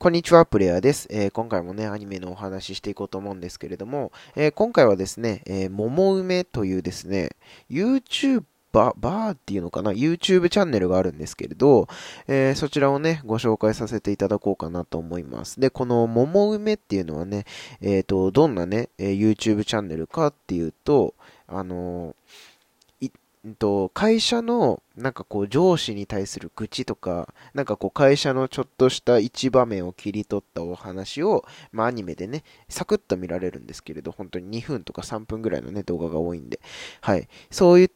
こんにちは、プレイヤーです、えー、今回もね、アニメのお話ししていこうと思うんですけれども、えー、今回はですね、えー、桃梅というですね、YouTube ババーっていうのかな ?YouTube チャンネルがあるんですけれど、えー、そちらをね、ご紹介させていただこうかなと思います。で、この桃梅っていうのはね、えっ、と、どんなね、YouTube チャンネルかっていうと、あのと、会社の、なんかこう、上司に対する愚痴とか、なんかこう、会社のちょっとした一場面を切り取ったお話を、まあ、アニメでね、サクッと見られるんですけれど、本当に2分とか3分ぐらいのね、動画が多いんで、はい。そういっ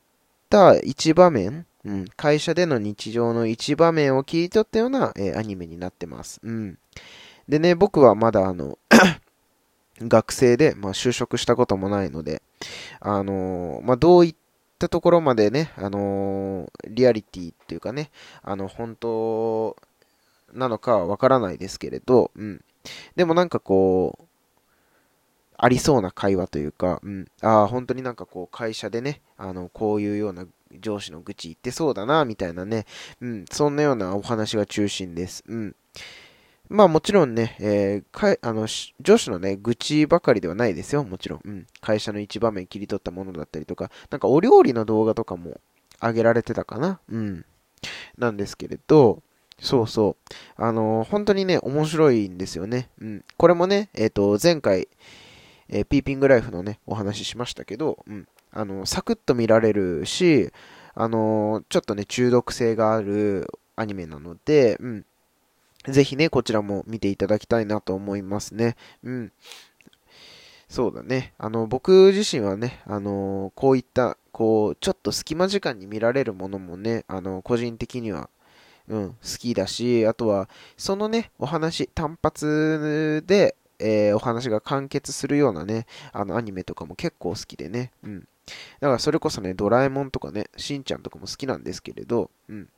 た一場面、うん、会社での日常の一場面を切り取ったような、えー、アニメになってます。うん。でね、僕はまだあの 学生で、まあ、就職したこともないので、あのー、まあ、どういったったところまでね、あのー、リアリティっていうかね、あの、本当なのかはわからないですけれど、うん。でもなんかこう、ありそうな会話というか、うん。ああ、本当になんかこう、会社でね、あの、こういうような上司の愚痴言ってそうだな、みたいなね、うん。そんなようなお話が中心です。うん。まあもちろんね、えー、かあの、上司のね、愚痴ばかりではないですよ、もちろん。うん。会社の一場面切り取ったものだったりとか、なんかお料理の動画とかも上げられてたかなうん。なんですけれど、そうそう。あのー、本当にね、面白いんですよね。うん。これもね、えっ、ー、と、前回、えー、ピーピングライフのね、お話ししましたけど、うん。あの、サクッと見られるし、あのちょっとね、中毒性があるアニメなので、うん。ぜひね、こちらも見ていただきたいなと思いますね。うん。そうだね。あの、僕自身はね、あの、こういった、こう、ちょっと隙間時間に見られるものもね、あの、個人的には、うん、好きだし、あとは、そのね、お話、単発で、えー、お話が完結するようなね、あの、アニメとかも結構好きでね、うん。だからそれこそね、ドラえもんとかね、しんちゃんとかも好きなんですけれど、うん。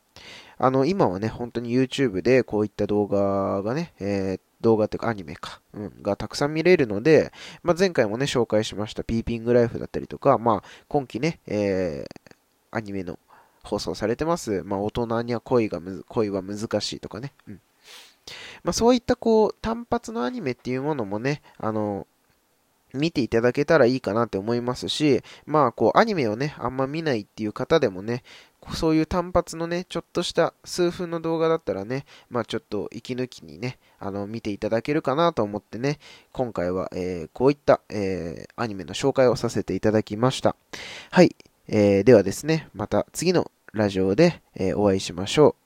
あの、今はね、本当に YouTube でこういった動画がね、えー、動画っていうかアニメか、うん、がたくさん見れるので、まあ、前回もね、紹介しましたピーピングライフだったりとか、まあ、今期ね、えー、アニメの放送されてます、まあ、大人には恋が恋は難しいとかね、うん。まあ、そういったこう、単発のアニメっていうものもね、あの、見ていただけたらいいかなって思いますし、まあ、こう、アニメをね、あんま見ないっていう方でもね、そういう単発のね、ちょっとした数分の動画だったらね、まあちょっと息抜きにね、あの、見ていただけるかなと思ってね、今回は、えー、こういった、えー、アニメの紹介をさせていただきました。はい。えー、ではですね、また次のラジオで、えお会いしましょう。